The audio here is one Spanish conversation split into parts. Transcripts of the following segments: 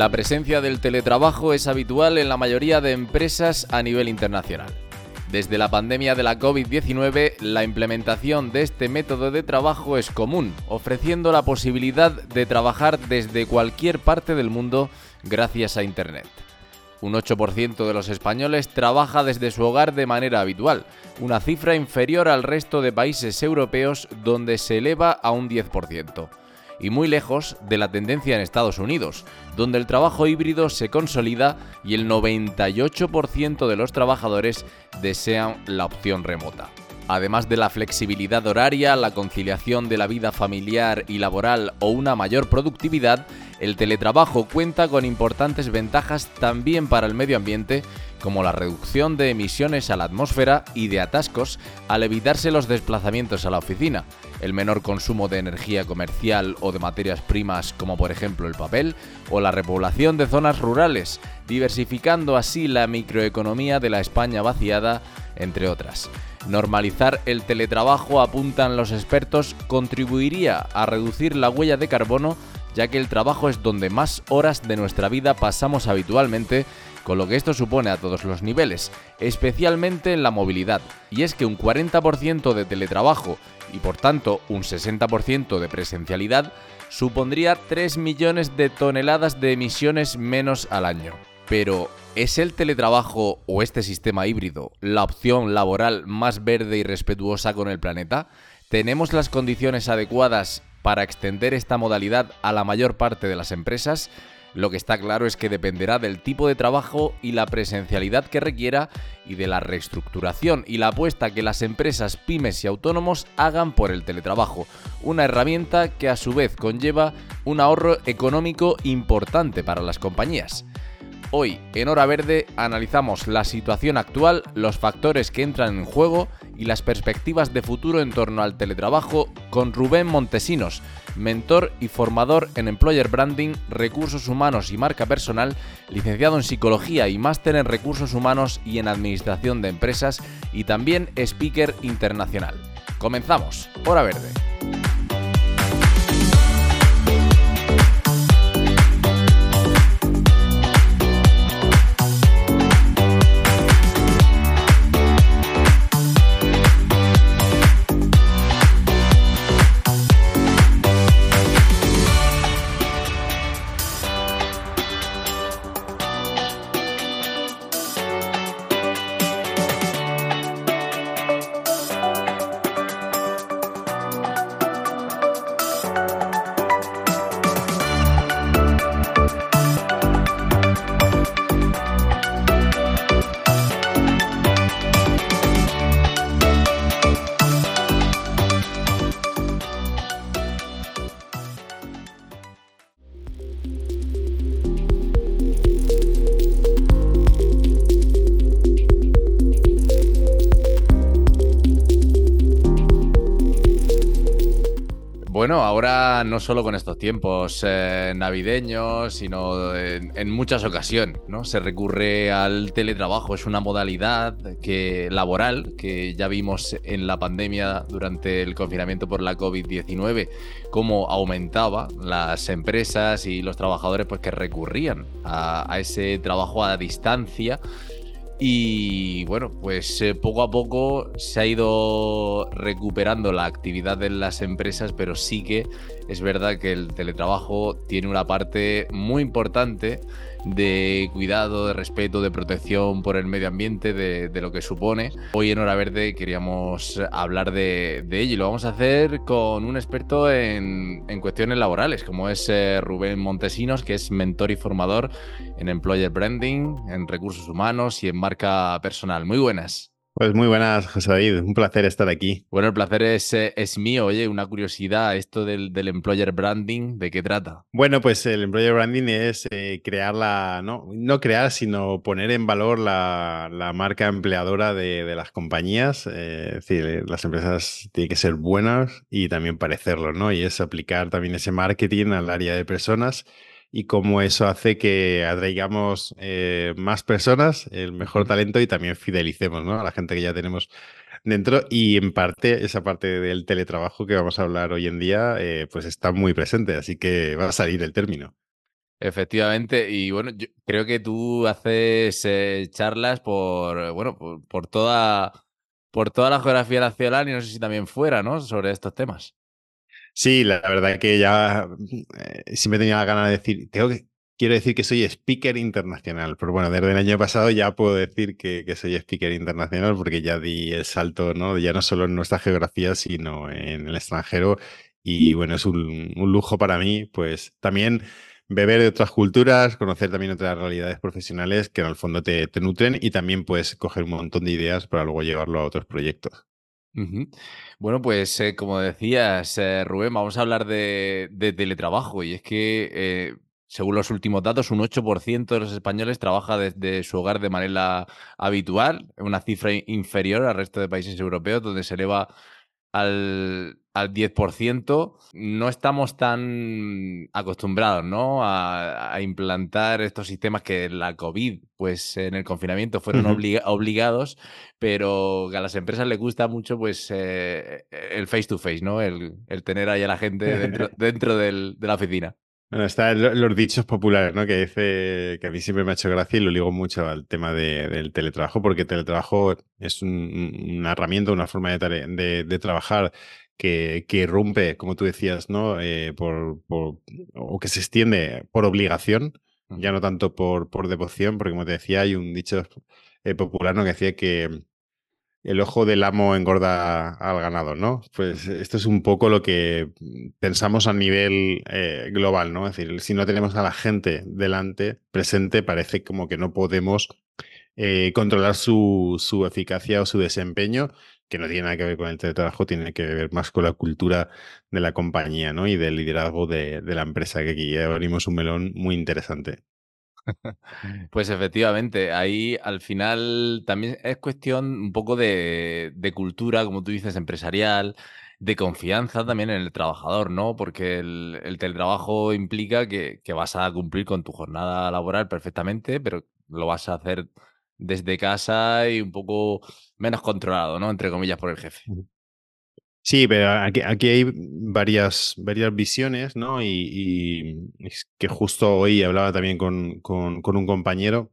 La presencia del teletrabajo es habitual en la mayoría de empresas a nivel internacional. Desde la pandemia de la COVID-19, la implementación de este método de trabajo es común, ofreciendo la posibilidad de trabajar desde cualquier parte del mundo gracias a Internet. Un 8% de los españoles trabaja desde su hogar de manera habitual, una cifra inferior al resto de países europeos donde se eleva a un 10% y muy lejos de la tendencia en Estados Unidos, donde el trabajo híbrido se consolida y el 98% de los trabajadores desean la opción remota. Además de la flexibilidad horaria, la conciliación de la vida familiar y laboral o una mayor productividad, el teletrabajo cuenta con importantes ventajas también para el medio ambiente, como la reducción de emisiones a la atmósfera y de atascos al evitarse los desplazamientos a la oficina, el menor consumo de energía comercial o de materias primas como por ejemplo el papel, o la repoblación de zonas rurales, diversificando así la microeconomía de la España vaciada, entre otras. Normalizar el teletrabajo, apuntan los expertos, contribuiría a reducir la huella de carbono ya que el trabajo es donde más horas de nuestra vida pasamos habitualmente, con lo que esto supone a todos los niveles, especialmente en la movilidad. Y es que un 40% de teletrabajo y por tanto un 60% de presencialidad supondría 3 millones de toneladas de emisiones menos al año. Pero, ¿es el teletrabajo o este sistema híbrido la opción laboral más verde y respetuosa con el planeta? ¿Tenemos las condiciones adecuadas para extender esta modalidad a la mayor parte de las empresas, lo que está claro es que dependerá del tipo de trabajo y la presencialidad que requiera y de la reestructuración y la apuesta que las empresas, pymes y autónomos hagan por el teletrabajo, una herramienta que a su vez conlleva un ahorro económico importante para las compañías. Hoy, en Hora Verde, analizamos la situación actual, los factores que entran en juego y las perspectivas de futuro en torno al teletrabajo con Rubén Montesinos, mentor y formador en Employer Branding, Recursos Humanos y Marca Personal, licenciado en Psicología y máster en Recursos Humanos y en Administración de Empresas y también speaker internacional. Comenzamos, Hora Verde. No solo con estos tiempos eh, navideños, sino en, muchas ocasiones, ¿no? Se recurre al teletrabajo, es una modalidad que, laboral que ya vimos en la pandemia durante el confinamiento por la COVID-19, cómo aumentaba las empresas y los trabajadores pues, que recurrían a ese trabajo a distancia y bueno, pues eh, poco a poco se ha ido recuperando la actividad en las empresas, pero sí que es verdad que el teletrabajo tiene una parte muy importante de cuidado, de respeto, de protección por el medio ambiente, de, lo que supone. Hoy en Hora Verde queríamos hablar de, ello y lo vamos a hacer con un experto en, cuestiones laborales, como es eh, Rubén Montesinos, que es mentor y formador en Employer Branding, en recursos humanos y en marca personal. Muy buenas. Pues muy buenas, José David. Un placer estar aquí. Bueno, el placer es, eh, es mío. Oye, una curiosidad, esto del, del, employer branding, ¿de qué trata? Bueno, pues el employer branding es eh, crear la, no, no crear, sino poner en valor la, la marca empleadora de, de las compañías. Eh, es decir, las empresas tienen que ser buenas y también parecerlo, ¿no? Y es aplicar también ese marketing al área de personas y cómo eso hace que atraigamos eh, más personas, el mejor talento y también fidelicemos ¿no? a la gente que ya tenemos dentro. Y en parte, esa parte del teletrabajo que vamos a hablar hoy en día, eh, pues está muy presente, así que va a salir el término. Efectivamente, y bueno, yo creo que tú haces eh, charlas por, bueno, por, por, toda, por toda la geografía nacional y no sé si también fuera, ¿no? Sobre estos temas. Sí, la verdad que ya eh, siempre tenía la gana de decir, que, quiero decir que soy speaker internacional, pero bueno, desde el año pasado ya puedo decir que, soy speaker internacional porque ya di el salto, ¿no? Ya no solo en nuestra geografía, sino en el extranjero. Y bueno, es un, un lujo para mí, pues también beber de otras culturas, conocer también otras realidades profesionales que en el fondo te, te nutren y también puedes coger un montón de ideas para luego llevarlo a otros proyectos. Bueno, pues eh, como decías, eh, Rubén, vamos a hablar de, de teletrabajo. Y es que, eh, según los últimos datos, un 8% de los españoles trabaja desde su hogar de manera habitual, una cifra inferior al resto de países europeos, donde se eleva al, al 10%, no estamos tan acostumbrados ¿no? a, a, implantar estos sistemas que la COVID, pues en el confinamiento fueron obliga obligados, pero a las empresas les gusta mucho pues eh, el face to face, ¿no? El, el, tener ahí a la gente dentro, dentro del, de la oficina. Bueno, están los dichos populares, ¿no? Que dice que a mí siempre me ha hecho gracia y lo ligo mucho al tema de, del teletrabajo, porque teletrabajo es un, una herramienta, una forma de, de, de trabajar que, que, rompe, como tú decías, ¿no? Eh, por, por, o que se extiende por obligación, ya no tanto por, por devoción, porque como te decía, hay un dicho eh, popular ¿no? que decía que el ojo del amo engorda al ganado, ¿no? Pues esto es un poco lo que pensamos a nivel eh, global, ¿no? Es decir, si no tenemos a la gente delante, presente, parece como que no podemos eh, controlar su, su, eficacia o su desempeño, que no tiene nada que ver con el teletrabajo, tiene que ver más con la cultura de la compañía, ¿no? Y del liderazgo de, la empresa, que aquí abrimos un melón muy interesante. Pues efectivamente, ahí al final también es cuestión un poco de, cultura, como tú dices, empresarial, de confianza también en el trabajador, ¿no? Porque el, el teletrabajo implica que, vas a cumplir con tu jornada laboral perfectamente, pero lo vas a hacer desde casa y un poco menos controlado, ¿no? Entre comillas, por el jefe. Sí, pero aquí, aquí hay varias, varias visiones, ¿no? Y, es que justo hoy hablaba también con, con, un compañero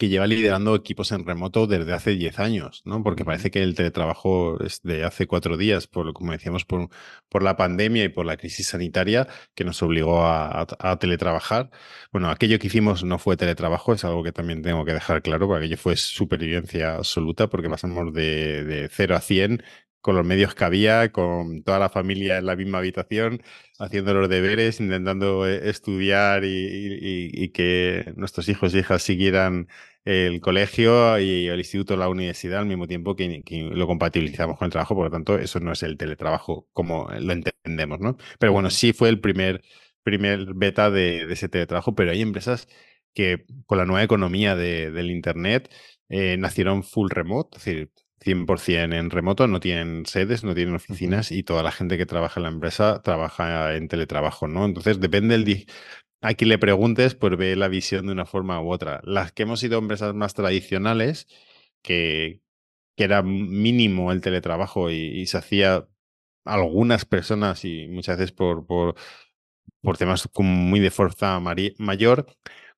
que lleva liderando equipos en remoto desde hace 10 años, ¿no? Porque parece que el teletrabajo es de hace cuatro días, por, como decíamos, por, por la pandemia y por la crisis sanitaria que nos obligó a, a, a, teletrabajar. Bueno, aquello que hicimos no fue teletrabajo, es algo que también tengo que dejar claro, porque aquello fue supervivencia absoluta, porque pasamos de, de 0 a 100 con los medios que había, con toda la familia en la misma habitación, haciendo los deberes, intentando eh, estudiar y, y, y que nuestros hijos e hijas siguieran el colegio y el instituto, la universidad, al mismo tiempo que, que, lo compatibilizamos con el trabajo, por lo tanto, eso no es el teletrabajo como lo entendemos, ¿no? Pero bueno, sí fue el primer, primer beta de, de ese teletrabajo, pero hay empresas que con la nueva economía de, del Internet eh, nacieron full remote, es decir, 100% en remoto, no tienen sedes, no tienen oficinas y toda la gente que trabaja en la empresa trabaja en teletrabajo, ¿no? Entonces, depende del a quien le preguntes, pues ve la visión de una forma u otra. Las que hemos sido empresas más tradicionales, que, que era mínimo el teletrabajo y, y, se hacía algunas personas y muchas veces por, por, por temas muy de fuerza mayor,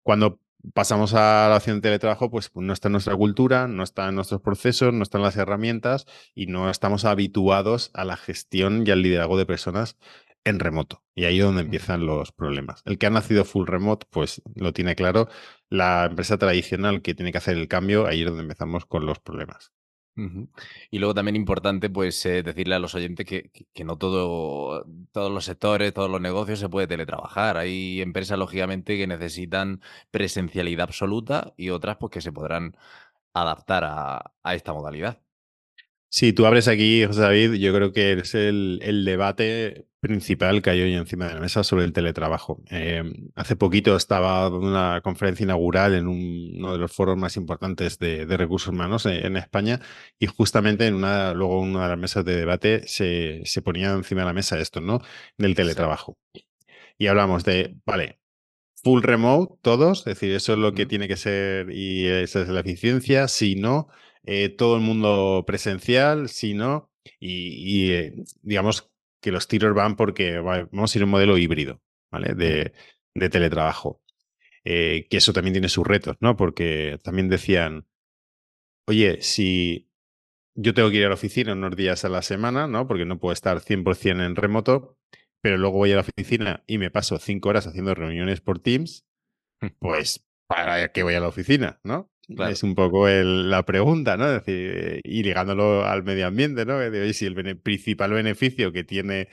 cuando pasamos a la opción de teletrabajo, pues no está en nuestra cultura, no está en nuestros procesos, no están las herramientas y no estamos habituados a la gestión y al liderazgo de personas en remoto. Y ahí es donde empiezan los problemas. El que ha nacido full remote, pues lo tiene claro. La empresa tradicional que tiene que hacer el cambio, ahí es donde empezamos con los problemas. Y luego también importante, pues, eh, decirle a los oyentes que, que, no todo, todos los sectores, todos los negocios se puede teletrabajar. Hay empresas, lógicamente, que necesitan presencialidad absoluta y otras, pues, que se podrán adaptar a esta modalidad. Sí, tú abres aquí, José David, yo creo que es el, debate principal que hay hoy encima de la mesa sobre el teletrabajo. Em, hace poquito estaba en una conferencia inaugural en uno de los foros más importantes de, recursos humanos en, España y justamente en una, luego una de las mesas de debate se, se ponía encima de la mesa esto, ¿no? Del teletrabajo. Y hablamos de, vale, full remote todos, es decir, eso es lo que tiene que ser y esa es la eficiencia, si no eh, todo el mundo presencial, si no, y, eh, digamos que los tiros van porque vamos a ir a un modelo híbrido, ¿vale? De, teletrabajo. Eh, que eso también tiene sus retos, ¿no? Porque también decían, oye, si yo tengo que ir a la oficina unos días a la semana, ¿no? Porque no puedo estar 100% en remoto, pero luego voy a la oficina y me paso cinco horas haciendo reuniones por Teams, pues ¿para qué voy a la oficina? ¿no? Es un poco la pregunta, ¿no? Es decir, y ligándolo al medio ambiente, ¿no? De, si el principal beneficio que tiene,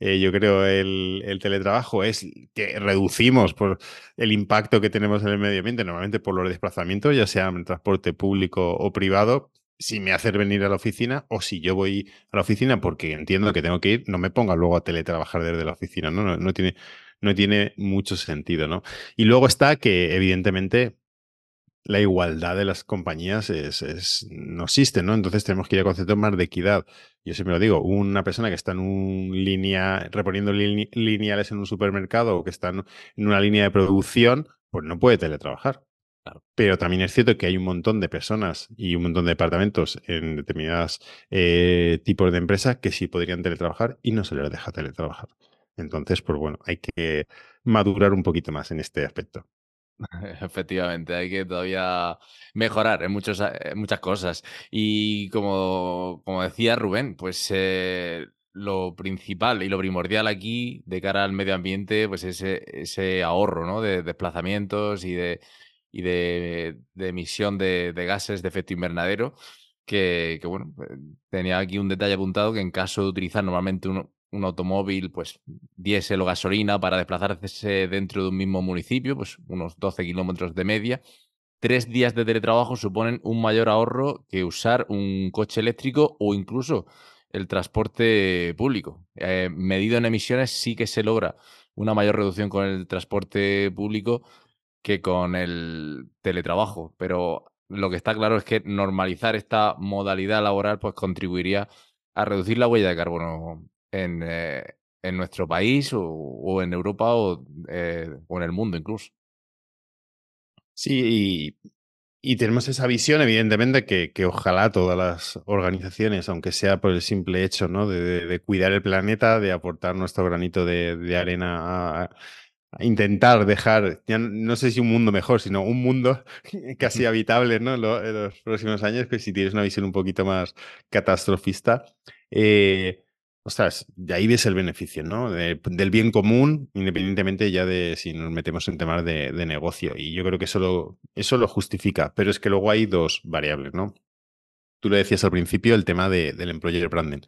eh, yo creo, el, el, teletrabajo es que reducimos por el impacto que tenemos en el medio ambiente, normalmente por los desplazamientos, ya sea en transporte público o privado, si me hace venir a la oficina o si yo voy a la oficina porque entiendo que tengo que ir, no me ponga luego a teletrabajar desde la oficina, no tiene, no tiene mucho sentido, ¿no? Y luego está que, evidentemente, la igualdad de las compañías es, no existe, ¿no? Entonces tenemos que ir a conceptos más de equidad. Yo siempre lo digo, una persona que está en una línea, reponiendo lineales en un supermercado o que está en una línea de producción, pues no puede teletrabajar. Pero también es cierto que hay un montón de personas y un montón de departamentos en determinados eh, tipos de empresas que sí podrían teletrabajar y no se les deja teletrabajar. Entonces, pues bueno, hay que madurar un poquito más en este aspecto. Efectivamente, hay que todavía mejorar en, muchos, muchas cosas. Y como, como decía Rubén, pues eh, lo principal y lo primordial aquí de cara al medio ambiente, pues ese, ese ahorro ¿no? de desplazamientos y de, y de, emisión de, gases de efecto invernadero. Que, que, bueno, pues, tenía aquí un detalle apuntado que en caso de utilizar normalmente uno, un automóvil, pues diésel o gasolina para desplazarse dentro de un mismo municipio, pues unos 12 kilómetros de media, tres días de teletrabajo suponen un mayor ahorro que usar un coche eléctrico o incluso el transporte público. Eh, medido en emisiones sí que se logra una mayor reducción con el transporte público que con el teletrabajo, pero lo que está claro es que normalizar esta modalidad laboral pues contribuiría a reducir la huella de carbono en, eh, en nuestro país o, en Europa eh, o, en el mundo incluso. Sí, y, tenemos esa visión, evidentemente, que, que, ojalá todas las organizaciones, aunque sea por el simple hecho ¿no? de, cuidar el planeta, de aportar nuestro granito de, arena a, intentar dejar, ya no sé si un mundo mejor, sino un mundo casi habitable ¿no? en, los próximos años, que si tienes una visión un poquito más catastrofista. Eh, Ostras, de ahí ves el beneficio, ¿no? del bien común, independientemente ya de si nos metemos en temas de, negocio. Y yo creo que eso lo, eso lo justifica. Pero es que luego hay dos variables, ¿no? Tú lo decías al principio, el tema del employer branding.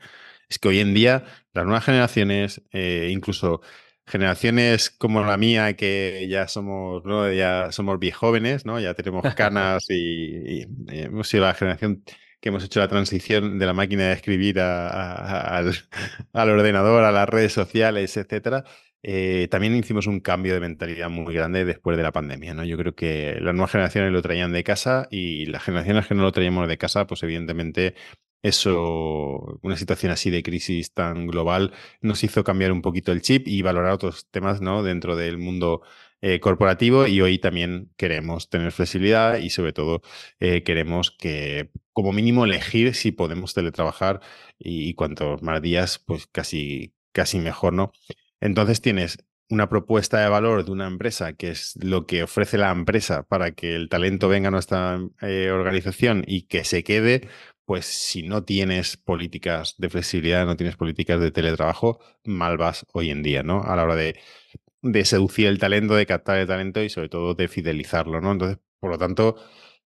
Es que hoy en día las nuevas generaciones, eh, incluso generaciones como la mía, que ya somos, ¿no? ya somos jóvenes, ¿no? Ya tenemos canas y, y hemos sido la generación que hemos hecho la transición de la máquina de escribir al, ordenador, a las redes sociales, etcétera, eh, también hicimos un cambio de mentalidad muy grande después de la pandemia. ¿no? Yo creo que las nuevas generaciones lo traían de casa y las generaciones que no lo traíamos de casa, pues evidentemente eso, una situación así de crisis tan global, nos hizo cambiar un poquito el chip y valorar otros temas ¿no? dentro del mundo eh, corporativo y hoy también queremos tener flexibilidad y sobre todo eh, queremos que como mínimo elegir si podemos teletrabajar y, cuantos más días, pues casi, casi mejor, ¿no? Entonces tienes una propuesta de valor de una empresa, que es lo que ofrece la empresa para que el talento venga a nuestra eh, organización y que se quede, pues si no tienes políticas de flexibilidad, no tienes políticas de teletrabajo, mal vas hoy en día, ¿no? A la hora de de seducir el talento, de captar el talento y sobre todo de fidelizarlo, ¿no? Entonces, por lo tanto,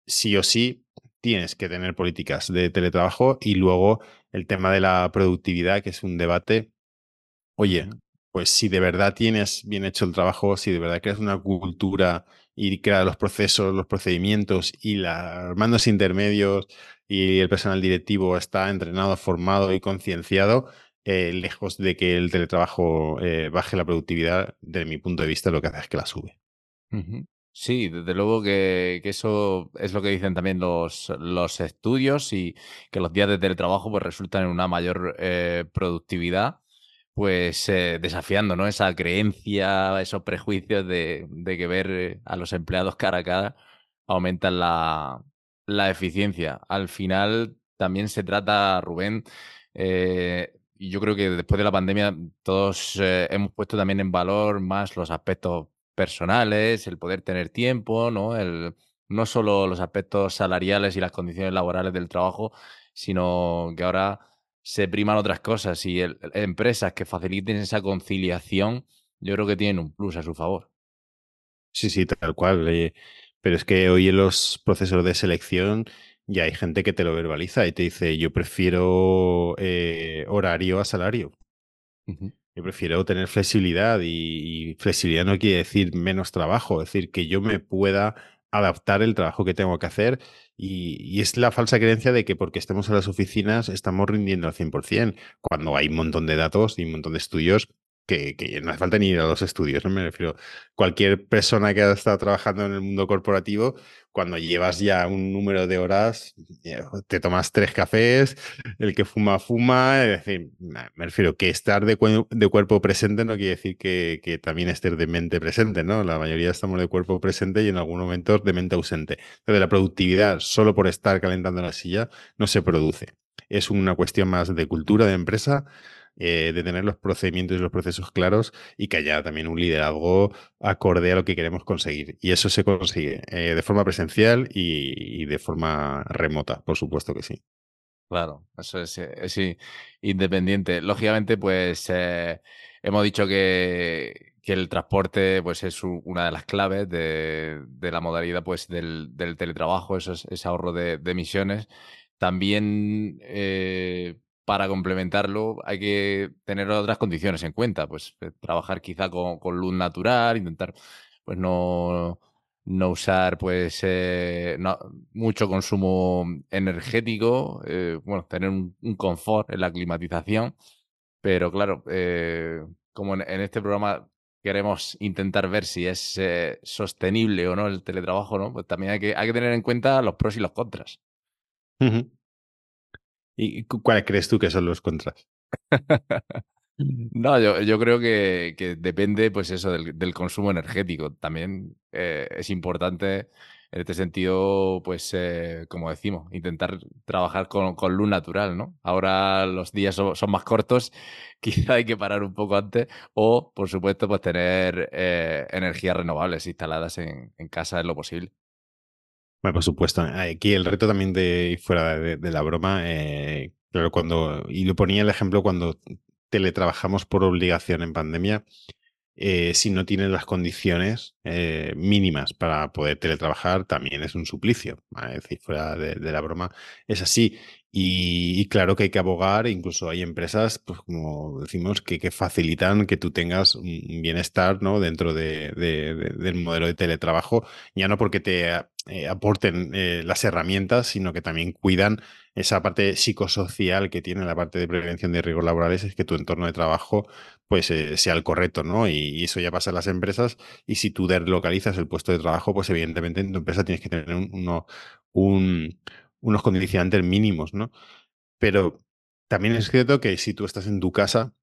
sí o sí tienes que tener políticas de teletrabajo y luego el tema de la productividad, que es un debate. Oye, pues si de verdad tienes bien hecho el trabajo, si de verdad creas una cultura y creas los procesos, los procedimientos y los mandos intermedios y el personal directivo está entrenado, formado y concienciado, eh, lejos de que el teletrabajo eh, baje la productividad, desde mi punto de vista, lo que hace es que la sube. Sí, desde luego que, eso es lo que dicen también los, los estudios y que los días de teletrabajo pues resultan en una mayor eh, productividad, pues desafiando ¿no? esa creencia, esos prejuicios de, que ver a los empleados cara a cara aumentan la, la eficiencia. Al final también se trata, Rubén, yo creo que después de la pandemia todos eh, hemos puesto también en valor más los aspectos personales, el poder tener tiempo, ¿no? El, no solo los aspectos salariales y las condiciones laborales del trabajo, sino que ahora se priman otras cosas y empresas que faciliten esa conciliación, yo creo que tienen un plus a su favor. Sí, sí, tal cual. Eh, pero es que hoy en los procesos de selección y hay gente que te lo verbaliza y te dice, yo prefiero eh, horario a salario. Yo prefiero tener flexibilidad y, flexibilidad no quiere decir menos trabajo, es decir, que yo me pueda adaptar el trabajo que tengo que hacer y, es la falsa creencia de que porque estemos en las oficinas estamos rindiendo al 100%, cuando hay un montón de datos y un montón de estudios que, no hace falta ni ir a los estudios, no me refiero. Cualquier persona que ha estado trabajando en el mundo corporativo, cuando llevas ya un número de horas, eh, te tomas tres cafés, el que fuma, fuma, es decir, me refiero que estar de, cuerpo presente no quiere decir que, también estés de mente presente, ¿no? La mayoría estamos de cuerpo presente y en algunos momentos de mente ausente. Pero la productividad, solo por estar calentando la silla, no se produce. Es una cuestión más de cultura de empresa eh, de tener los procedimientos y los procesos claros y que haya también un liderazgo acorde a lo que queremos conseguir. Y eso se consigue eh, de forma presencial y, de forma remota, por supuesto que sí. Claro, eso es, eh, independiente. Lógicamente, pues hemos dicho que, el transporte pues, es una de las claves de, la modalidad pues, del, teletrabajo, eso es, ese ahorro de, emisiones. También para complementarlo hay que tener otras condiciones en cuenta, pues eh, trabajar quizá con, luz natural, intentar pues no, no usar pues eh, mucho consumo energético, eh, bueno, tener un, confort en la climatización, pero claro, como en, este programa queremos intentar ver si es sostenible o no el teletrabajo, ¿no? Pues también hay que, hay que tener en cuenta los pros y los contras. ¿Y cuáles crees tú que son los contras? No, yo, creo que, depende, pues eso, del, consumo energético. También eh, es importante, en este sentido, pues, eh, como decimos, intentar trabajar con, con, luz natural, ¿no? Ahora los días son, más cortos, quizá hay que parar un poco antes, o, por supuesto, pues tener eh, energías renovables instaladas en, en casa en lo posible. Por supuesto. Aquí el reto también de fuera de, la broma, eh, claro, cuando, y lo ponía el ejemplo cuando teletrabajamos por obligación en pandemia, eh, si no tienes las condiciones eh, mínimas para poder teletrabajar, también es un suplicio. Es decir, fuera de, la broma, es así. Y, claro que hay que abogar, incluso hay empresas, pues como decimos, que, facilitan que tú tengas un bienestar ¿no? dentro del modelo de teletrabajo, ya no porque te eh, aporten eh, las herramientas, sino que también cuidan esa parte psicosocial que tiene la parte de prevención de riesgos laborales, es que tu entorno de trabajo pues eh, sea el correcto, ¿no? Y, eso ya pasa en las empresas, y si tú deslocalizas el puesto de trabajo, pues evidentemente en tu empresa tienes que tener uno, un unos condicionantes mínimos, ¿no? Pero también es cierto que si tú estás en tu casa,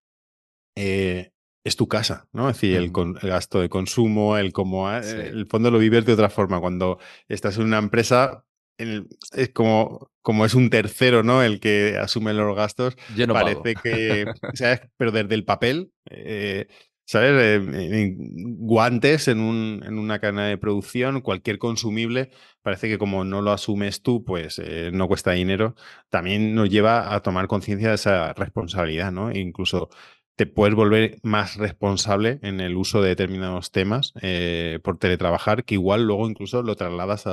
eh, es tu casa, ¿no? Es decir, el, gasto de consumo, el cómo, eh, el fondo lo vives de otra forma. Cuando estás en una empresa, es como, como es un tercero, ¿no? El que asume los gastos. parece que, pero desde el papel, eh, ¿sabes? guantes en, un, en, una cadena de producción, cualquier consumible, parece que como no lo asumes tú, pues eh, no cuesta dinero, también nos lleva a tomar conciencia de esa responsabilidad, ¿no? E incluso te puedes volver más responsable en el uso de determinados temas eh, por teletrabajar, que igual luego incluso lo trasladas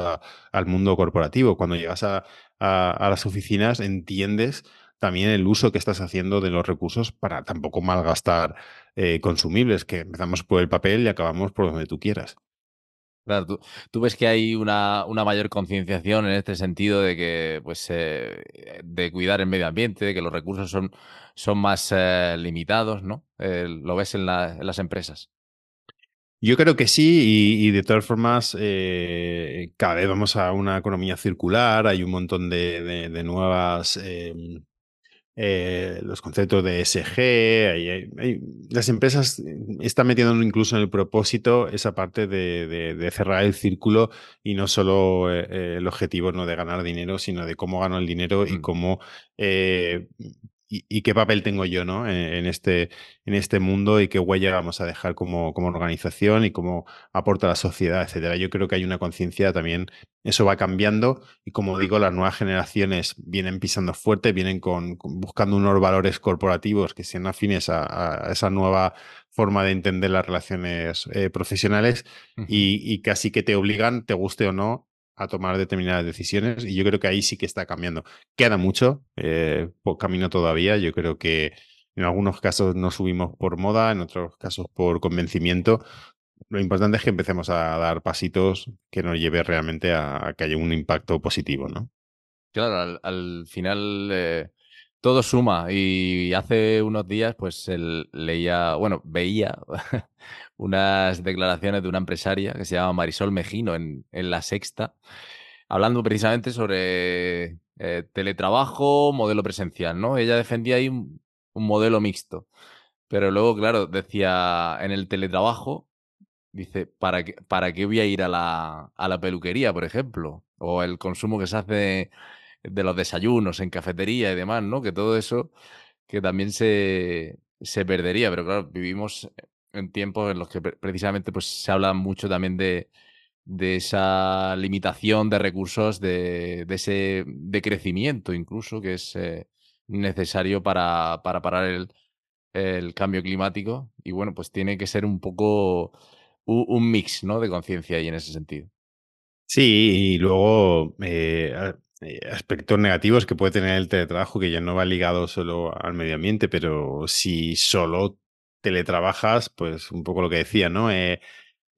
al mundo corporativo. Cuando llegas a, las oficinas entiendes también el uso que estás haciendo de los recursos para tampoco malgastar eh, consumibles, que empezamos por el papel y acabamos por donde tú quieras. Claro, tú, ves que hay una, mayor concienciación en este sentido de que, pues, eh, de cuidar el medio ambiente, de que los recursos son, son más eh, limitados, ¿no? lo ves en, las empresas. Yo creo que sí, y, de todas formas, cada vez vamos a una economía circular, hay un montón de, de nuevas em, eh, los conceptos de SG, las empresas están metiendo incluso en el propósito esa parte de, cerrar el círculo y no solo eh, el objetivo no de ganar dinero, sino de cómo gano el dinero y cómo eh, y, qué papel tengo yo ¿no? en, este, en este mundo y qué huella vamos a dejar como, como organización y cómo aporta a la sociedad, etcétera. Yo creo que hay una conciencia también, eso va cambiando y como digo, las nuevas generaciones vienen pisando fuerte, vienen con, buscando unos valores corporativos que sean afines a, esa nueva forma de entender las relaciones eh, profesionales y, y casi que te obligan, te guste o no, a tomar determinadas decisiones y yo creo que ahí sí que está cambiando. Queda mucho, eh, por camino todavía, yo creo que en algunos casos nos subimos por moda, en otros casos por convencimiento. Lo importante es que empecemos a dar pasitos que nos lleve realmente a, que haya un impacto positivo, ¿no? Claro, al, final eh, todo suma y hace unos días pues leía, bueno, veía unas declaraciones de una empresaria que se llama Marisol Mejino en, La Sexta, hablando precisamente sobre eh, teletrabajo, modelo presencial, ¿no? Ella defendía ahí un, modelo mixto, pero luego, claro, decía en el teletrabajo, dice, ¿para qué, para qué voy a ir a la, a la peluquería, por ejemplo? O el consumo que se hace los desayunos en cafetería y demás, ¿no? Que todo eso que también se, se perdería, pero claro, vivimos en tiempos en los que precisamente pues, se habla mucho también de, de esa limitación de recursos, de, de ese decrecimiento incluso que es eh, necesario para, para parar el, el, cambio climático. Y bueno, pues tiene que ser un poco un, mix ¿no? de conciencia ahí en ese sentido. Sí, y luego eh, aspectos negativos que puede tener el teletrabajo, que ya no va ligado solo al medio ambiente, pero si solo teletrabajas, pues un poco lo que decía, ¿no? Eh,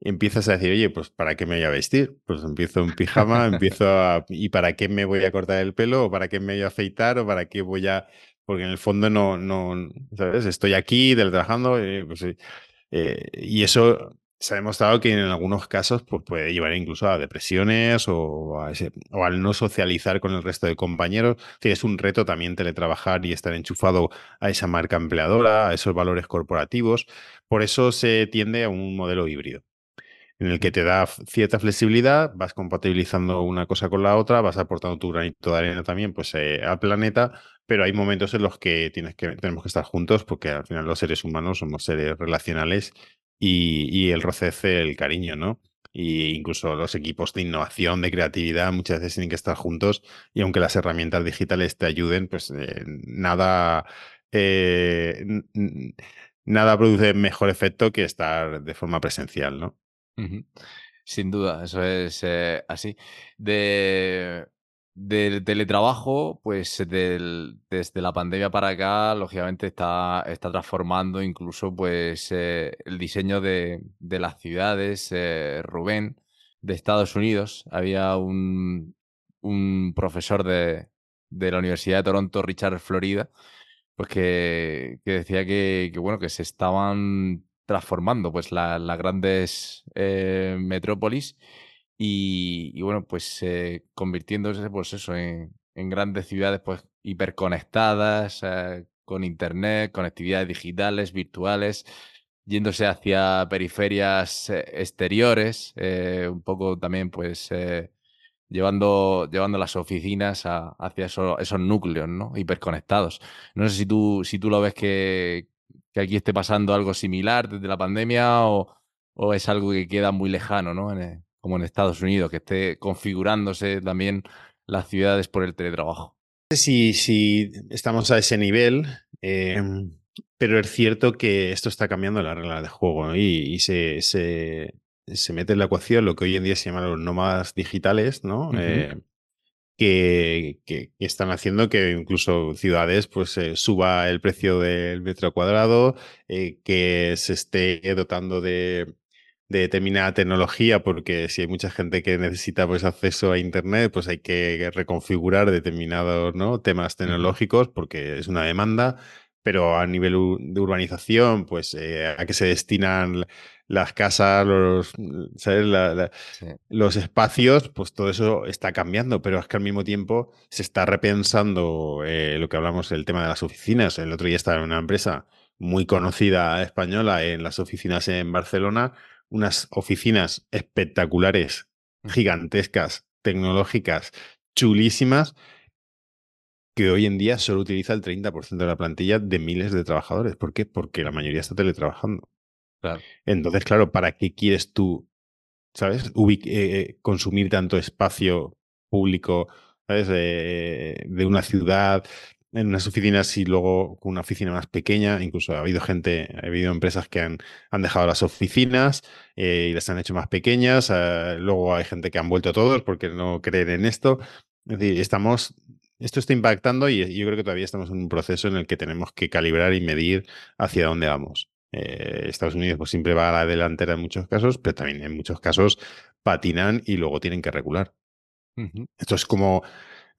empiezas a decir, oye, pues ¿para qué me voy a vestir? Pues empiezo en pijama, empiezo a... ¿Y para qué me voy a cortar el pelo? ¿O para qué me voy a afeitar? ¿O para qué voy a...? Porque en el fondo no, no ¿sabes? Estoy aquí teletrabajando, eh, pues, eh, y eso se ha demostrado que en algunos casos pues, puede llevar incluso a depresiones o, al no socializar con el resto de compañeros. es un reto también teletrabajar y estar enchufado a esa marca empleadora, a esos valores corporativos. Por eso se tiende a un modelo híbrido en el que te da cierta flexibilidad, vas compatibilizando una cosa con la otra, vas aportando tu granito de arena también pues, eh, al planeta, pero hay momentos en los que, tienes que tenemos que estar juntos porque al final los seres humanos somos seres relacionales y, el rocece el cariño, ¿no? Y incluso los equipos de innovación, de creatividad, muchas veces tienen que estar juntos y aunque las herramientas digitales te ayuden, pues eh, nada, eh, nada produce mejor efecto que estar de forma presencial, ¿no? Sin duda, eso es eh, así. De, del teletrabajo, pues desde la pandemia para acá, lógicamente está, está transformando incluso pues eh, el diseño de, las ciudades. Eh, Rubén, de Estados Unidos, había un, un profesor de, la Universidad de Toronto, Richard Florida, pues que, decía que, bueno, que se estaban transformando pues las grandes eh, metrópolis y, bueno, pues eh, convirtiéndose pues eso en, grandes ciudades pues hiperconectadas, eh, con internet, conectividades digitales, virtuales, yéndose hacia periferias eh, exteriores, un poco también pues llevando, llevando las oficinas hacia esos núcleos, ¿no? Hiperconectados. No sé si tú, si tú lo ves que, que aquí esté pasando algo similar desde la pandemia o, o es algo que queda muy lejano, ¿no? En, como en Estados Unidos, que esté configurándose también las ciudades por el teletrabajo. Sí, sí, estamos a ese nivel, em, pero es cierto que esto está cambiando la regla de juego y, se, se, mete en la ecuación lo que hoy en día se llaman los nómadas digitales, ¿no? Eh, que, están haciendo que incluso ciudades pues eh, suba el precio del metro cuadrado, eh, que se esté dotando de, determinada tecnología, porque si hay mucha gente que necesita pues acceso a internet, pues hay que reconfigurar determinados ¿no? temas tecnológicos porque es una demanda pero a nivel de urbanización, pues eh, a qué se destinan las casas, los, los espacios, pues todo eso está cambiando, pero es que al mismo tiempo se está repensando eh, lo que hablamos, el tema de las oficinas. El otro día estaba en una empresa muy conocida española en las oficinas en Barcelona, unas oficinas espectaculares, gigantescas, tecnológicas, chulísimas, que hoy en día solo utiliza el 30% de la plantilla de miles de trabajadores. ¿Por qué? Porque la mayoría está teletrabajando. Entonces, claro, ¿para qué quieres tú, sabes, eh, eh, consumir tanto espacio público, sabes, de una ciudad, en unas oficinas y luego con una oficina más pequeña. Incluso ha habido gente, ha habido empresas que han, han dejado las oficinas eh, y las han hecho más pequeñas. luego hay gente que han vuelto todos porque no creen en esto. Es decir, estamos esto está impactando y yo creo que todavía estamos en un proceso en el que tenemos que calibrar y medir hacia dónde vamos. Eh, Estados Unidos pues, siempre va a la delantera en muchos casos, pero también en muchos casos patinan y luego tienen que regular. Esto es como,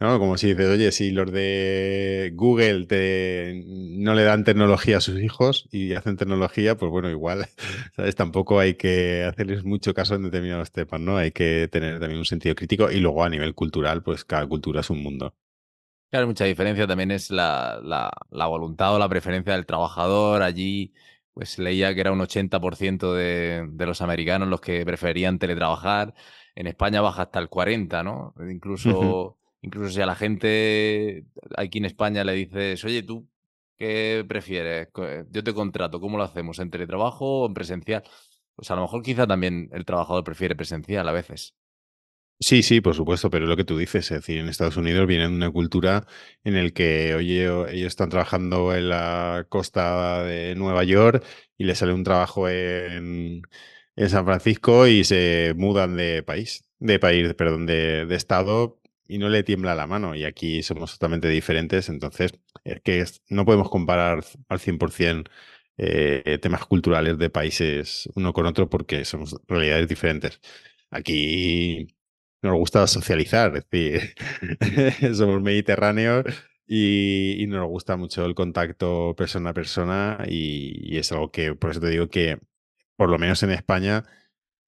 ¿no? como si dices, oye, si los de Google te, no le dan tecnología a sus hijos y hacen tecnología, pues bueno, igual, ¿sabes? Tampoco hay que hacerles mucho caso en determinados temas, ¿no? Hay que tener también un sentido crítico y luego a nivel cultural, pues cada cultura es un mundo. Claro, mucha diferencia también es la, la, voluntad o la preferencia del trabajador. Allí, pues leía que era un 80% de, de los americanos los que preferían teletrabajar. En España baja hasta el 40%, ¿no? Incluso, incluso si a la gente aquí en España le dices, oye, ¿tú qué prefieres? Yo te contrato, ¿cómo lo hacemos? ¿En teletrabajo o en presencial? Pues a lo mejor quizá también el trabajador prefiere presencial a veces. Sí, sí, por supuesto, pero es lo que tú dices, es decir, en Estados Unidos viene una cultura en el que, oye, ellos están trabajando en la costa de Nueva York y les sale un trabajo en, San Francisco y se mudan de país, de país, perdón, de, estado y no le tiembla la mano. Y aquí somos totalmente diferentes, entonces es que no podemos comparar al 100% eh, temas culturales de países uno con otro porque somos realidades diferentes. Aquí nos gusta socializar, es decir, somos mediterráneos y, nos gusta mucho el contacto persona a persona y, es algo que, por eso te digo que, por lo menos en España,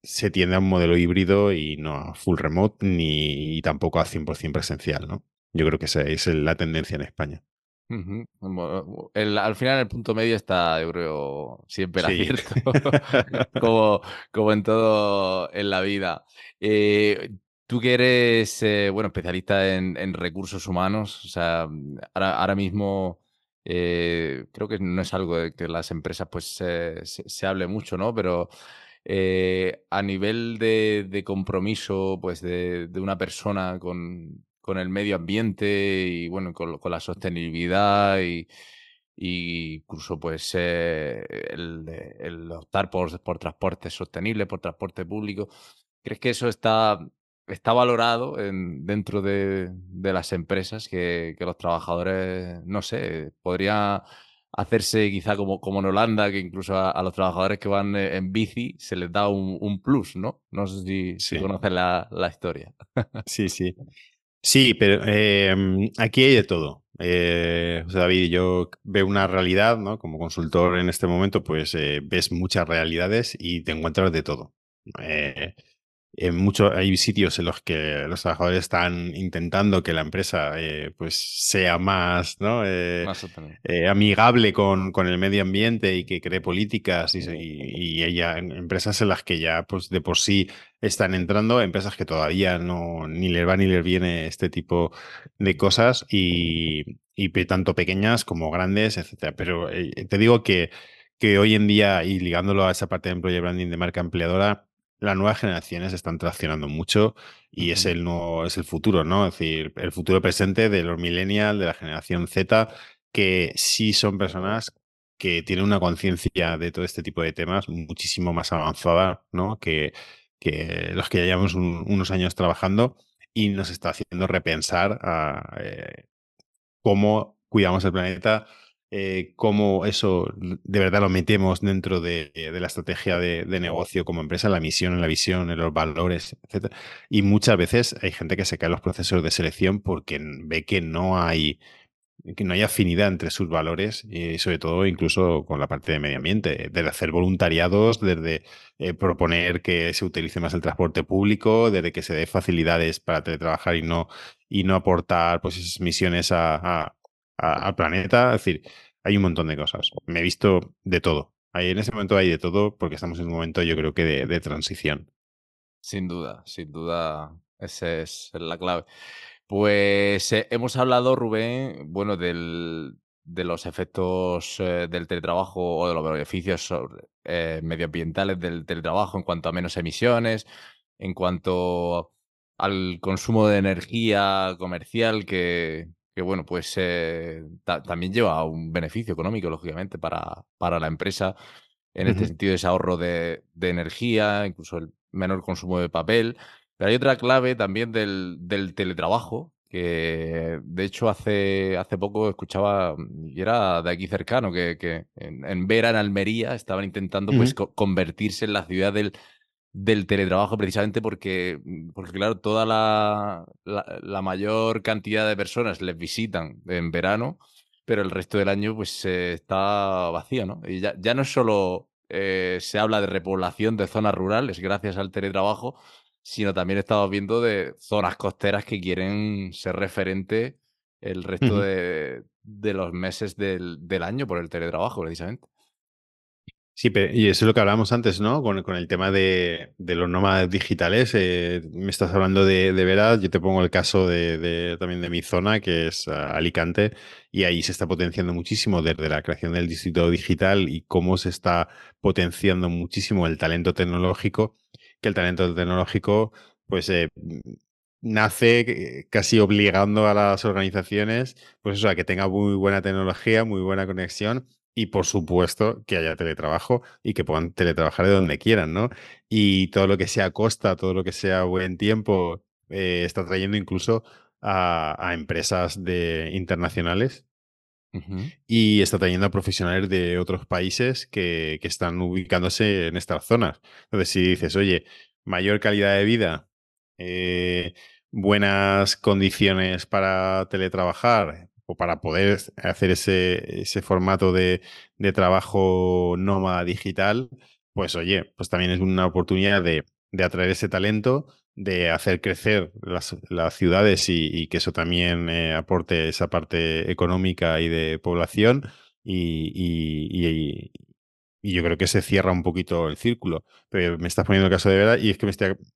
se tiende a un modelo híbrido y no a full remote ni tampoco a 100% presencial, ¿no? Yo creo que esa es la tendencia en España. al final el punto medio está, yo creo, siempre abierto, como, como en todo en la vida. Eh, Tú que eres, eh, bueno, especialista en, recursos humanos, o sea, ahora, mismo eh, creo que no es algo de que las empresas pues se, hable mucho, ¿no? Pero eh, a nivel de, compromiso pues de, una persona con, el medio ambiente y bueno, con, la sostenibilidad y, incluso pues el, el, optar por, por transporte sostenible, por transporte público, ¿crees que eso está está valorado en, dentro de, las empresas que, los trabajadores, no sé, podría hacerse quizá como, como en Holanda, que incluso a, los trabajadores que van eh, en bici se les da un, plus, ¿no? No sé si, si conoces la, historia. sí, sí. Sí, pero em, aquí hay de todo. Eh, David, yo veo una realidad, ¿no? Como consultor en este momento, pues eh, ves muchas realidades y te encuentras de todo. Eh, en mucho, hay sitios en los que los trabajadores están intentando que la empresa eh, pues sea más, ¿no? Eh, eh, amigable con, con, el medio ambiente y que cree políticas y, y, empresas en las que ya pues de por sí están entrando, empresas que todavía no ni les va ni les viene este tipo de cosas y, y tanto pequeñas como grandes, etcétera. Pero te digo que, que hoy en día, y ligándolo a esa parte de employer branding de marca empleadora, las nuevas generaciones están traccionando mucho y es el nuevo, es el futuro, ¿no? Es decir, el futuro presente de los millennials, de la generación Z, que sí son personas que tienen una conciencia de todo este tipo de temas muchísimo más avanzada, ¿no? Que, que los que ya llevamos unos años trabajando y nos está haciendo repensar a, eh, cómo cuidamos el planeta, eh, cómo eso de verdad lo metemos dentro de, la estrategia de, negocio como empresa, la misión, en la visión, en los valores, etc. Y muchas veces hay gente que se cae en los procesos de selección porque ve que no hay que no hay afinidad entre sus valores y sobre todo incluso con la parte de medio ambiente, desde hacer voluntariados, desde eh, proponer que se utilice más el transporte público, desde que se dé facilidades para teletrabajar y no, y no aportar pues, esas misiones a, al planeta. Es decir, hay un montón de cosas. Me he visto de todo. Ahí, en ese momento hay de todo porque estamos en un momento yo creo que de, de transición. Sin duda, sin duda, esa es la clave. Pues eh, hemos hablado, Rubén, bueno, del, de los efectos eh, del teletrabajo o de los beneficios eh, medioambientales del teletrabajo en cuanto a menos emisiones, en cuanto al consumo de energía comercial que, que bueno, pues también lleva un beneficio económico, lógicamente, para, para la empresa. En este sentido, ese ahorro de, de energía, incluso el menor consumo de papel. Pero hay otra clave también del, del teletrabajo, que de hecho hace, hace poco escuchaba, y era de aquí cercano, que, que en, Vera, en Almería, estaban intentando pues convertirse en la ciudad del, del teletrabajo precisamente porque, porque claro, toda la, la, mayor cantidad de personas les visitan en verano, pero el resto del año pues está vacío, ¿no? Y ya, ya no solo eh, se habla de repoblación de zonas rurales gracias al teletrabajo, sino también estamos viendo de zonas costeras que quieren ser referente el resto de, los meses del, año por el teletrabajo, precisamente. Sí, y eso es lo que hablábamos antes, ¿no? Con, el tema de, los nómadas digitales. Eh, me estás hablando de, de yo te pongo el caso de, también de mi zona, que es ah, Alicante, y ahí se está potenciando muchísimo desde la creación del distrito digital y cómo se está potenciando muchísimo el talento tecnológico que el talento tecnológico pues eh, nace casi obligando a las organizaciones pues eso, a que tenga muy buena tecnología, muy buena conexión y por supuesto que haya teletrabajo y que puedan teletrabajar de donde quieran, ¿no? Y todo lo que sea costa, todo lo que sea buen tiempo, eh, está trayendo incluso a, empresas de, internacionales y está trayendo a profesionales de otros países que, que, están ubicándose en estas zonas. Entonces, si dices, oye, mayor calidad de vida, eh, buenas condiciones para teletrabajar para poder hacer ese, ese formato de, de, trabajo nómada digital, pues oye, pues también es una oportunidad de, de atraer ese talento de hacer crecer las, las ciudades y, que eso también eh, aporte esa parte económica y de población y, y yo creo que se cierra un poquito el círculo. Pero me estás poniendo el caso de verdad y es que me,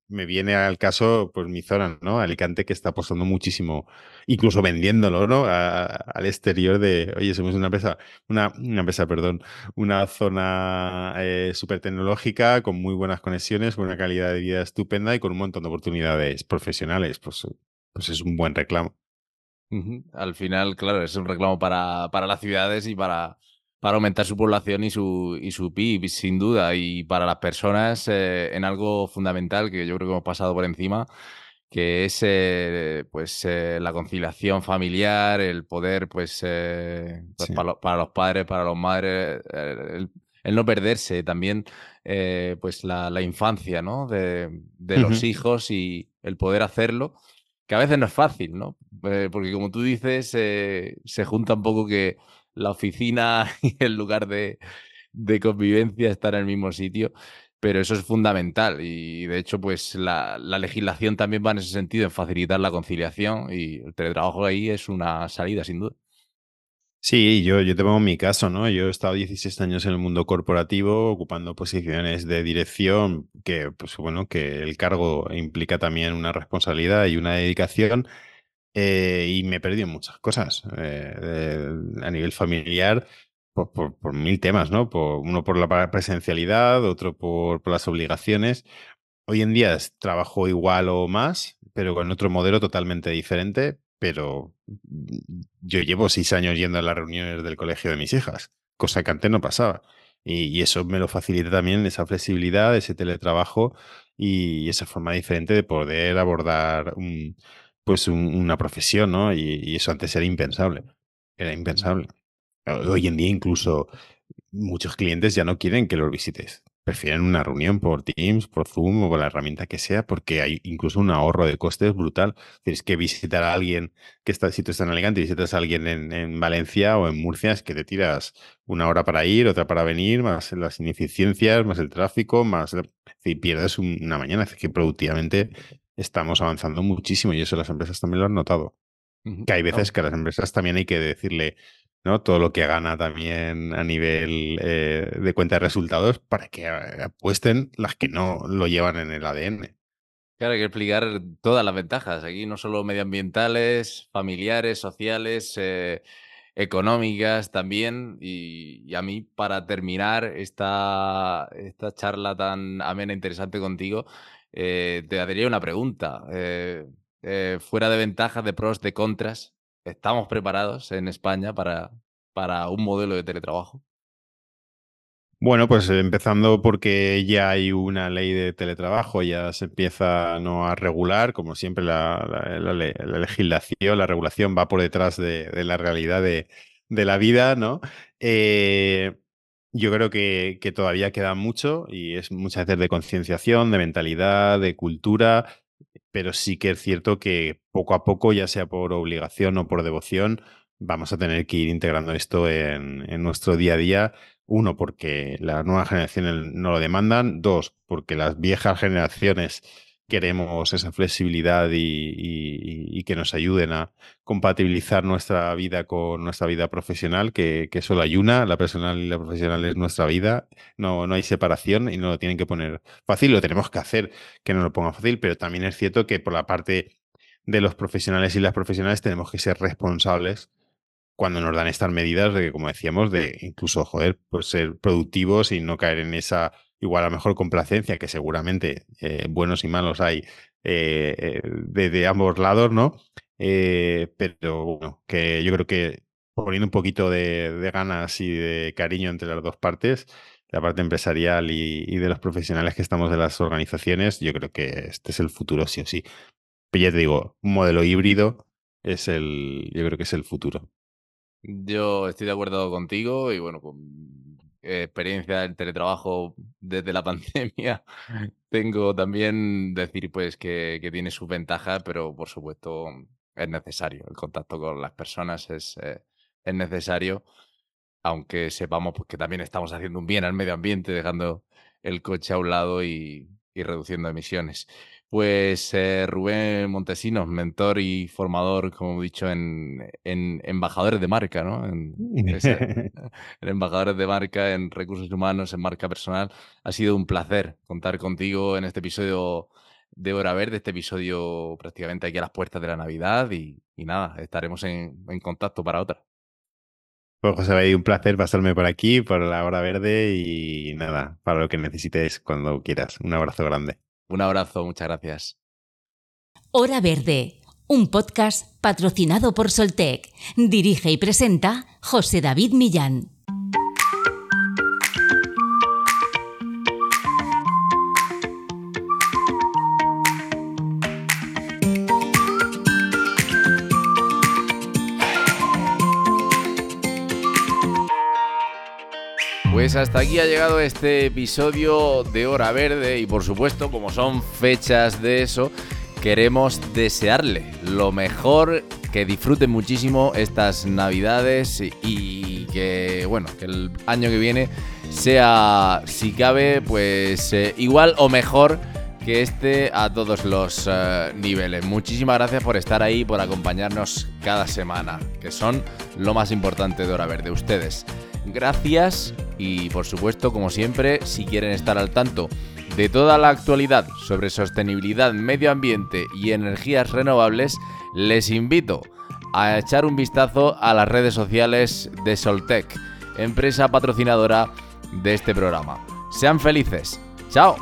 me viene al caso, pues mi zona, ¿no? Alicante, que está apostando muchísimo, incluso vendiéndolo, ¿no? al exterior de, oye, somos una empresa, una, una empresa, perdón, una zona eh, súper tecnológica, con muy buenas conexiones, con una calidad de vida estupenda y con un montón de oportunidades profesionales. Pues, pues es un buen reclamo. Al final, claro, es un reclamo para, para las ciudades y para para aumentar su población y su, y su PIB, sin duda. Y para las personas, eh, en algo fundamental que yo creo que hemos pasado por encima, que es eh, pues eh, la conciliación familiar, el poder, pues, pues para, los padres, para los madres, el, no perderse también, pues la, la, infancia, ¿no? De, de los hijos y el poder hacerlo, que a veces no es fácil, ¿no? porque como tú dices, se junta un poco que la oficina y el lugar de, convivencia están en el mismo sitio, pero eso es fundamental y de hecho pues la, legislación también va en ese sentido, en facilitar la conciliación y el teletrabajo ahí es una salida sin duda. Sí, yo, yo te pongo mi caso, ¿no? Yo he estado 16 años en el mundo corporativo ocupando posiciones de dirección que, pues bueno, que el cargo implica también una responsabilidad y una dedicación eh, y me he perdido muchas cosas eh, a nivel familiar por, por, mil temas, ¿no? Por, uno por la presencialidad, otro por, por, las obligaciones. Hoy en día trabajo igual o más, pero con otro modelo totalmente diferente. Pero mm, yo llevo seis años yendo a las reuniones del colegio de mis hijas, cosa que antes no pasaba. Y, y eso me lo facilita también esa flexibilidad, ese teletrabajo y esa forma diferente de poder abordar un, pues una profesión, ¿no? Y, eso antes era impensable. Era impensable. Hoy en día incluso muchos clientes ya no quieren que los visites prefieren una reunión por Teams, por Zoom o por la herramienta que sea, porque hay incluso un ahorro de costes brutal. Tienes que visitar a alguien que está, si tú estás en Alicante visitas a alguien en, Valencia o en Murcia, es que te tiras una hora para ir, otra para venir, más las ineficiencias, más el tráfico, más. Si pierdes una mañana. Es que productivamente estamos avanzando muchísimo y eso las empresas también lo han notado. Que hay veces que a las empresas también hay que decirle, ¿no? Todo lo que gana también a nivel eh, de cuenta de resultados para que eh, apuesten las que no lo llevan en el ADN. Claro, hay que explicar todas las ventajas. Aquí no solo medioambientales, familiares, sociales, eh, económicas también. Y, a mí, para terminar esta, esta charla tan amena e interesante contigo, te haría una pregunta. fuera de ventajas, de pros, de contras, ¿Estamos preparados en España para, para un modelo de teletrabajo? Bueno, pues empezando porque ya hay una ley de teletrabajo, ya se empieza ¿no? a regular, como siempre la, legislación, la regulación va por detrás de, la realidad de, la vida, ¿no? Eh, yo creo que, todavía queda mucho y es muchas veces de concienciación, de mentalidad, de cultura, pero sí que es cierto que poco a poco, ya sea por obligación o por devoción, vamos a tener que ir integrando esto en, en nuestro día a día. Uno, porque las nuevas generaciones no lo demandan. Dos, porque las viejas generaciones queremos esa flexibilidad y, que nos ayuden a compatibilizar nuestra vida con nuestra vida profesional, que, solo hay una, la personal y la profesional es nuestra vida, no, no hay separación y no lo tienen que poner fácil, lo tenemos que hacer que no lo ponga fácil, pero también es cierto que por la parte de los profesionales y las profesionales tenemos que ser responsables cuando nos dan estas medidas de, como decíamos, de incluso, joder, pues ser productivos y no caer en esa igual a mejor complacencia, que seguramente eh, buenos y malos hay eh, de, ambos lados, ¿no? Eh, pero bueno, que yo creo que poniendo un poquito de, ganas y de cariño entre las dos partes, la parte empresarial y, de los profesionales que estamos de las organizaciones, yo creo que este es el futuro, sí o sí. Pero ya te digo, un modelo híbrido es el, yo creo que es el futuro. Yo estoy de acuerdo contigo y bueno, experiencia del teletrabajo desde la pandemia, tengo también decir pues que, tiene sus ventajas, pero por supuesto es necesario. El contacto con las personas es, eh, es necesario, aunque sepamos pues, que también estamos haciendo un bien al medio ambiente, dejando el coche a un lado y, y reduciendo emisiones. Pues eh, Rubén Montesinos, mentor y formador, como he dicho, en, embajadores de marca, ¿no? En, embajadores de marca, en recursos humanos, en marca personal. Ha sido un placer contar contigo en este episodio de Hora Verde, este episodio prácticamente aquí a las puertas de la Navidad y, nada, estaremos en, contacto para otra. Pues José, un placer pasarme por aquí, por la Hora Verde y nada, para lo que necesites cuando quieras. Un abrazo grande. Un abrazo, muchas gracias. Hora Verde, un podcast patrocinado por Soltec. Dirige y presenta José David Millán. Pues hasta aquí ha llegado este episodio de Hora Verde y por supuesto, como son fechas de eso, queremos desearle lo mejor, que disfruten muchísimo estas navidades y que, bueno, que el año que viene sea, si cabe, pues eh, igual o mejor que este a todos los eh, niveles. Muchísimas gracias por estar ahí, por acompañarnos cada semana, que son lo más importante de Hora Verde, ustedes. Gracias y por supuesto, como siempre, si quieren estar al tanto de toda la actualidad sobre sostenibilidad, medio ambiente y energías renovables, les invito a echar un vistazo a las redes sociales de Soltec, empresa patrocinadora de este programa. Sean felices. ¡Chao!